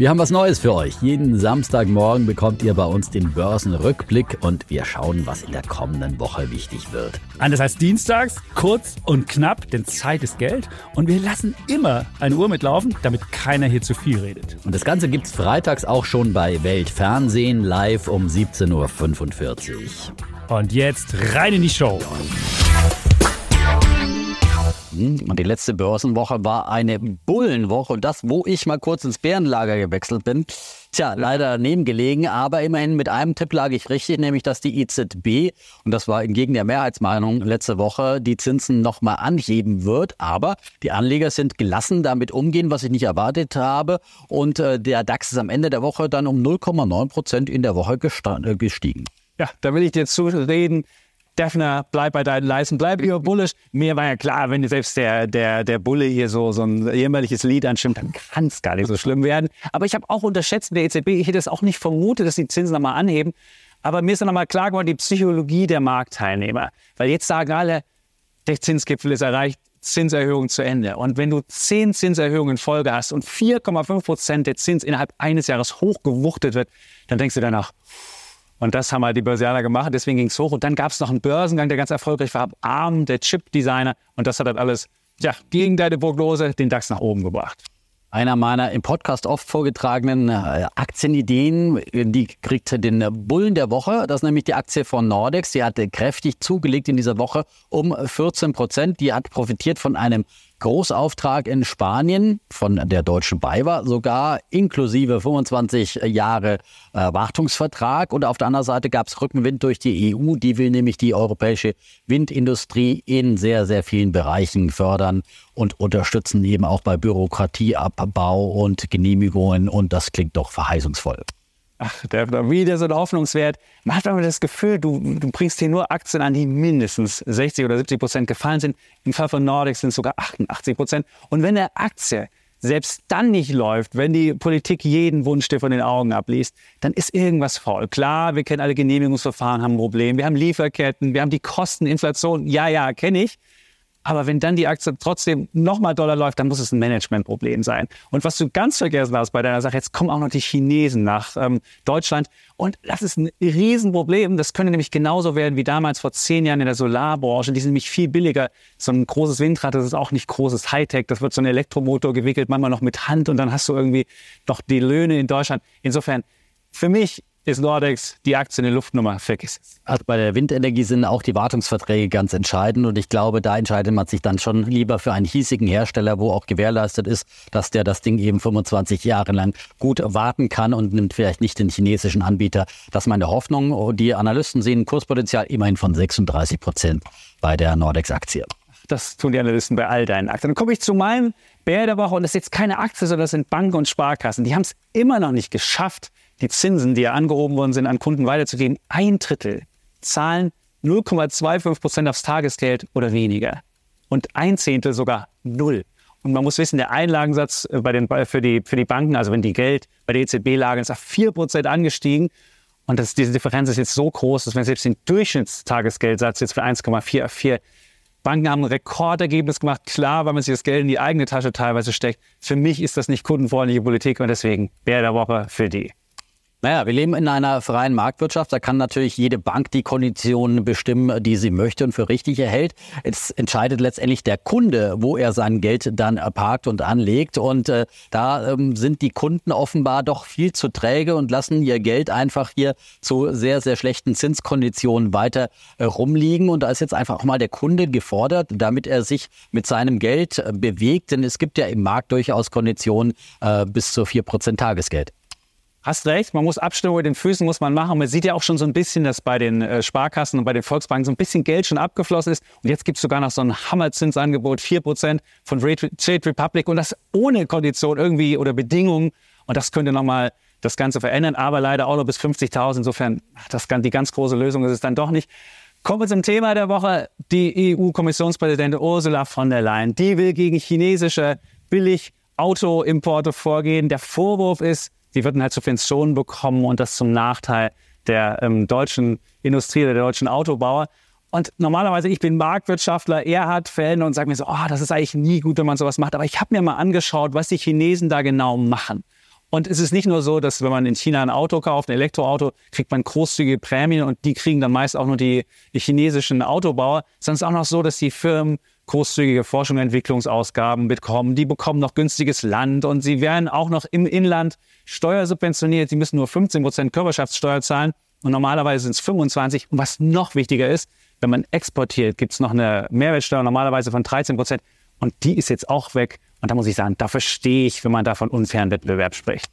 Wir haben was Neues für euch. Jeden Samstagmorgen bekommt ihr bei uns den Börsenrückblick und wir schauen, was in der kommenden Woche wichtig wird. Anders als dienstags, kurz und knapp, denn Zeit ist Geld. Und wir lassen immer eine Uhr mitlaufen, damit keiner hier zu viel redet. Und das Ganze gibt's freitags auch schon bei Weltfernsehen live um 17.45 Uhr. Und jetzt rein in die Show. Und die letzte Börsenwoche war eine Bullenwoche und das, wo ich mal kurz ins Bärenlager gewechselt bin. Tja, leider daneben gelegen, aber immerhin mit einem Tipp lag ich richtig, nämlich dass die EZB, und das war entgegen der Mehrheitsmeinung letzte Woche, die Zinsen nochmal anheben wird. Aber die Anleger sind gelassen damit umgehen, was ich nicht erwartet habe. Und äh, der DAX ist am Ende der Woche dann um 0,9 Prozent in der Woche äh, gestiegen. Ja, da will ich dir zureden. Defner, bleib bei deinen Leisten, bleib über bullisch. Mir war ja klar, wenn selbst der, der, der Bulle hier so, so ein jämmerliches Lied anstimmt, dann kann es gar nicht so schlimm werden. Aber ich habe auch unterschätzt in der EZB, ich hätte es auch nicht vermutet, dass die Zinsen nochmal anheben. Aber mir ist dann nochmal klar geworden, die Psychologie der Marktteilnehmer. Weil jetzt sagen alle, der Zinsgipfel ist erreicht, Zinserhöhung zu Ende. Und wenn du zehn Zinserhöhungen in Folge hast und 4,5 Prozent der Zins innerhalb eines Jahres hochgewuchtet wird, dann denkst du danach, und das haben halt die Börsianer gemacht, deswegen ging es hoch. Und dann gab es noch einen Börsengang, der ganz erfolgreich war, Arm, der Chip-Designer. Und das hat dann alles, ja, gegen deine Prognose den DAX nach oben gebracht. Einer meiner im Podcast oft vorgetragenen äh, Aktienideen, die kriegt den Bullen der Woche. Das ist nämlich die Aktie von Nordex. Die hatte kräftig zugelegt in dieser Woche um 14 Prozent. Die hat profitiert von einem Großauftrag in Spanien von der Deutschen BayWa, sogar inklusive 25 Jahre äh, Wartungsvertrag. Und auf der anderen Seite gab es Rückenwind durch die EU. Die will nämlich die europäische Windindustrie in sehr, sehr vielen Bereichen fördern und unterstützen eben auch bei Bürokratieabbau und Genehmigungen. Und das klingt doch verheißungsvoll. Ach, der wieder so ein Hoffnungswert. Man hat aber das Gefühl, du, du bringst hier nur Aktien an, die mindestens 60 oder 70 Prozent gefallen sind. Im Fall von Nordic sind es sogar 88 Prozent. Und wenn der Aktie selbst dann nicht läuft, wenn die Politik jeden Wunsch dir von den Augen abliest, dann ist irgendwas faul. Klar, wir kennen alle Genehmigungsverfahren, haben ein Problem. Wir haben Lieferketten, wir haben die Kosteninflation. Ja, ja, kenne ich. Aber wenn dann die Aktie trotzdem nochmal Dollar läuft, dann muss es ein Managementproblem sein. Und was du ganz vergessen hast bei deiner Sache, jetzt kommen auch noch die Chinesen nach ähm, Deutschland. Und das ist ein Riesenproblem. Das könnte nämlich genauso werden wie damals vor zehn Jahren in der Solarbranche. Die sind nämlich viel billiger. So ein großes Windrad, das ist auch nicht großes Hightech. Das wird so ein Elektromotor gewickelt, manchmal noch mit Hand. Und dann hast du irgendwie noch die Löhne in Deutschland. Insofern, für mich ist Nordex die Aktie eine Luftnummer, vergiss es. Also bei der Windenergie sind auch die Wartungsverträge ganz entscheidend und ich glaube, da entscheidet man sich dann schon lieber für einen hiesigen Hersteller, wo auch gewährleistet ist, dass der das Ding eben 25 Jahre lang gut warten kann und nimmt vielleicht nicht den chinesischen Anbieter. Das ist meine Hoffnung. Die Analysten sehen ein Kurspotenzial immerhin von 36 Prozent bei der Nordex-Aktie. Das tun die Analysten bei all deinen Aktien. Dann komme ich zu meinem Bär der Woche und das ist jetzt keine Aktie, sondern das sind Banken und Sparkassen. Die haben es immer noch nicht geschafft, die Zinsen, die ja angehoben worden sind, an Kunden weiterzugeben, ein Drittel zahlen 0,25 Prozent aufs Tagesgeld oder weniger. Und ein Zehntel sogar null. Und man muss wissen, der Einlagensatz äh, bei den, für, die, für die Banken, also wenn die Geld bei der EZB lagen, ist auf 4 Prozent angestiegen. Und das, diese Differenz ist jetzt so groß, dass man selbst den Durchschnittstagesgeldsatz jetzt für 1,4 auf 4 Banken haben ein Rekordergebnis gemacht. Klar, weil man sich das Geld in die eigene Tasche teilweise steckt. Für mich ist das nicht kundenfreundliche Politik und deswegen Bär der Woche für die. Naja, wir leben in einer freien Marktwirtschaft. Da kann natürlich jede Bank die Konditionen bestimmen, die sie möchte und für richtig erhält. Es entscheidet letztendlich der Kunde, wo er sein Geld dann parkt und anlegt. Und äh, da ähm, sind die Kunden offenbar doch viel zu träge und lassen ihr Geld einfach hier zu sehr, sehr schlechten Zinskonditionen weiter äh, rumliegen. Und da ist jetzt einfach auch mal der Kunde gefordert, damit er sich mit seinem Geld äh, bewegt. Denn es gibt ja im Markt durchaus Konditionen äh, bis zu 4% Tagesgeld. Hast recht, man muss Abstimmung mit den Füßen muss man machen. Man sieht ja auch schon so ein bisschen, dass bei den äh, Sparkassen und bei den Volksbanken so ein bisschen Geld schon abgeflossen ist. Und jetzt gibt es sogar noch so ein Hammerzinsangebot, 4% von Trade Republic und das ohne Kondition irgendwie oder Bedingungen. Und das könnte nochmal das Ganze verändern, aber leider auch noch bis 50.000. Insofern, das, die ganz große Lösung ist es dann doch nicht. Kommen wir zum Thema der Woche. Die EU-Kommissionspräsidentin Ursula von der Leyen, die will gegen chinesische Billig-Autoimporte vorgehen. Der Vorwurf ist, sie würden halt Subventionen bekommen und das zum Nachteil der ähm, deutschen Industrie, der deutschen Autobauer. Und normalerweise, ich bin Marktwirtschaftler, er hat Fan und sagt mir so, oh, das ist eigentlich nie gut, wenn man sowas macht. Aber ich habe mir mal angeschaut, was die Chinesen da genau machen. Und es ist nicht nur so, dass wenn man in China ein Auto kauft, ein Elektroauto, kriegt man großzügige Prämien und die kriegen dann meist auch nur die, die chinesischen Autobauer, sondern es ist auch noch so, dass die Firmen großzügige Forschung und Entwicklungsausgaben bekommen. Die bekommen noch günstiges Land und sie werden auch noch im Inland steuersubventioniert. Sie müssen nur 15 Prozent Körperschaftssteuer zahlen und normalerweise sind es 25. Und was noch wichtiger ist, wenn man exportiert, gibt es noch eine Mehrwertsteuer normalerweise von 13 Prozent. Und die ist jetzt auch weg. Und da muss ich sagen, da verstehe ich, wenn man da von unfairen Wettbewerb spricht.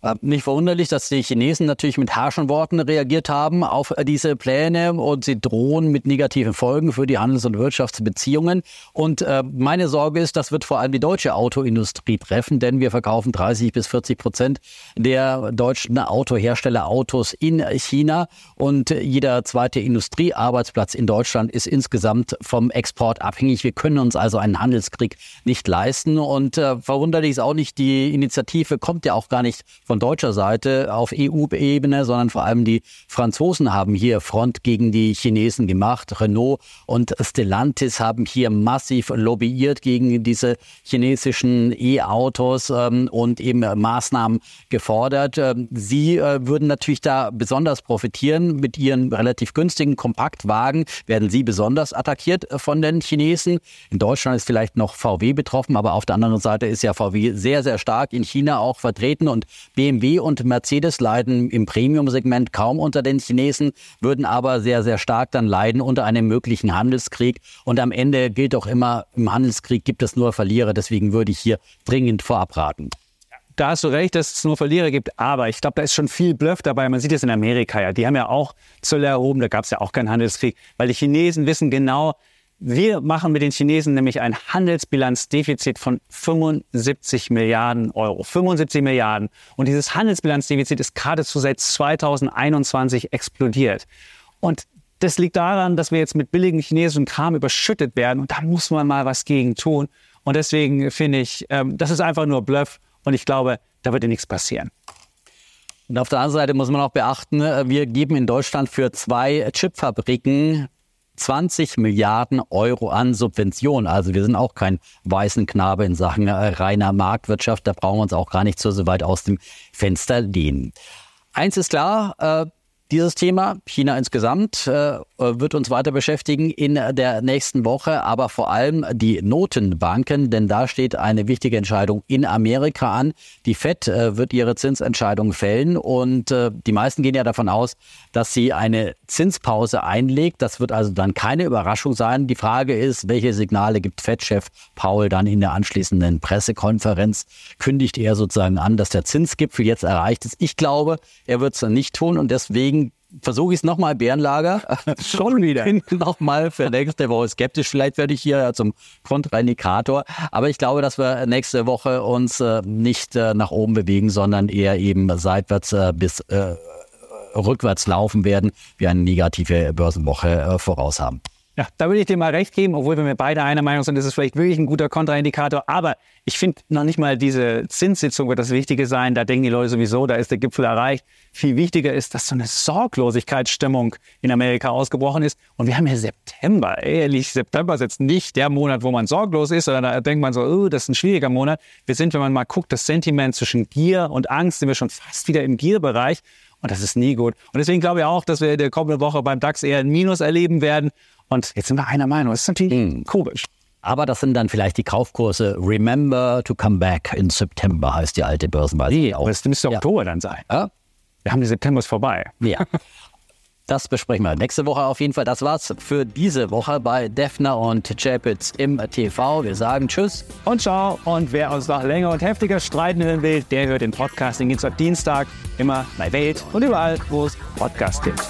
Äh, nicht verwunderlich, dass die Chinesen natürlich mit harschen Worten reagiert haben auf diese Pläne und sie drohen mit negativen Folgen für die Handels- und Wirtschaftsbeziehungen. Und äh, meine Sorge ist, das wird vor allem die deutsche Autoindustrie treffen, denn wir verkaufen 30 bis 40 Prozent der deutschen Autohersteller Autos in China und jeder zweite Industriearbeitsplatz in Deutschland ist insgesamt vom Export abhängig. Wir können uns also einen Handelskrieg nicht leisten und äh, verwunderlich ist auch nicht, die Initiative kommt ja auch gar nicht von deutscher Seite auf EU-Ebene, sondern vor allem die Franzosen haben hier Front gegen die Chinesen gemacht. Renault und Stellantis haben hier massiv lobbyiert gegen diese chinesischen E-Autos ähm, und eben Maßnahmen gefordert. Ähm, sie äh, würden natürlich da besonders profitieren. Mit ihren relativ günstigen Kompaktwagen werden sie besonders attackiert von den Chinesen. In Deutschland ist vielleicht noch VW betroffen, aber auf der anderen Seite ist ja VW sehr, sehr stark in China auch vertreten und BMW und Mercedes leiden im Premium-Segment kaum unter den Chinesen, würden aber sehr, sehr stark dann leiden unter einem möglichen Handelskrieg. Und am Ende gilt auch immer, im Handelskrieg gibt es nur Verlierer. Deswegen würde ich hier dringend vorab raten da hast du recht, dass es nur Verlierer gibt, aber ich glaube, da ist schon viel Bluff dabei. Man sieht es in Amerika ja. Die haben ja auch Zölle erhoben, da gab es ja auch keinen Handelskrieg, weil die Chinesen wissen genau, wir machen mit den Chinesen nämlich ein Handelsbilanzdefizit von 75 Milliarden Euro. 75 Milliarden. Und dieses Handelsbilanzdefizit ist geradezu seit 2021 explodiert. Und das liegt daran, dass wir jetzt mit billigen chinesischen Kram überschüttet werden. Und da muss man mal was gegen tun. Und deswegen finde ich, ähm, das ist einfach nur Bluff. Und ich glaube, da wird ja nichts passieren. Und auf der anderen Seite muss man auch beachten, äh, wir geben in Deutschland für zwei Chipfabriken 20 Milliarden Euro an Subventionen. Also wir sind auch kein weißen Knabe in Sachen äh, reiner Marktwirtschaft. Da brauchen wir uns auch gar nicht so weit aus dem Fenster lehnen. Eins ist klar, äh, dieses Thema, China insgesamt, äh, wird uns weiter beschäftigen in der nächsten Woche, aber vor allem die Notenbanken, denn da steht eine wichtige Entscheidung in Amerika an. Die Fed äh, wird ihre Zinsentscheidung fällen und äh, die meisten gehen ja davon aus, dass sie eine Zinspause einlegt. Das wird also dann keine Überraschung sein. Die Frage ist, welche Signale gibt Fed-Chef Paul dann in der anschließenden Pressekonferenz? Kündigt er sozusagen an, dass der Zinsgipfel jetzt erreicht ist? Ich glaube, er wird es nicht tun und deswegen versuche ich es nochmal, Bärenlager. Schon wieder. Bin nochmal für nächste Woche skeptisch. Vielleicht werde ich hier zum Kontraindikator. Aber ich glaube, dass wir nächste Woche uns äh, nicht äh, nach oben bewegen, sondern eher eben seitwärts äh, bis äh, rückwärts laufen werden, wir eine negative Börsenwoche äh, voraus haben. Ja, da würde ich dir mal recht geben, obwohl wir mir beide einer Meinung sind, ist es vielleicht wirklich ein guter Kontraindikator. Aber ich finde noch nicht mal diese Zinssitzung wird das Wichtige sein. Da denken die Leute sowieso, da ist der Gipfel erreicht. Viel wichtiger ist, dass so eine Sorglosigkeitsstimmung in Amerika ausgebrochen ist. Und wir haben ja September. Ehrlich, September ist jetzt nicht der Monat, wo man sorglos ist, sondern da denkt man so, oh, das ist ein schwieriger Monat. Wir sind, wenn man mal guckt, das Sentiment zwischen Gier und Angst, sind wir schon fast wieder im Gierbereich. Und das ist nie gut. Und deswegen glaube ich auch, dass wir in der kommenden Woche beim DAX eher ein Minus erleben werden. Und jetzt sind wir einer Meinung. Das ist natürlich hm. komisch. Aber das sind dann vielleicht die Kaufkurse. Remember to come back in September heißt die alte Börsenweise. Nee, aber es müsste ja. Oktober dann sein. Ja? Wir haben die September ist vorbei. Ja. Das besprechen wir nächste Woche auf jeden Fall. Das war's für diese Woche bei Defner und Chapitz im TV. Wir sagen Tschüss und Ciao. Und wer uns noch länger und heftiger streiten hören will, der hört den Podcast. Den gibt's ab Dienstag immer bei Welt und überall, wo es Podcasts gibt.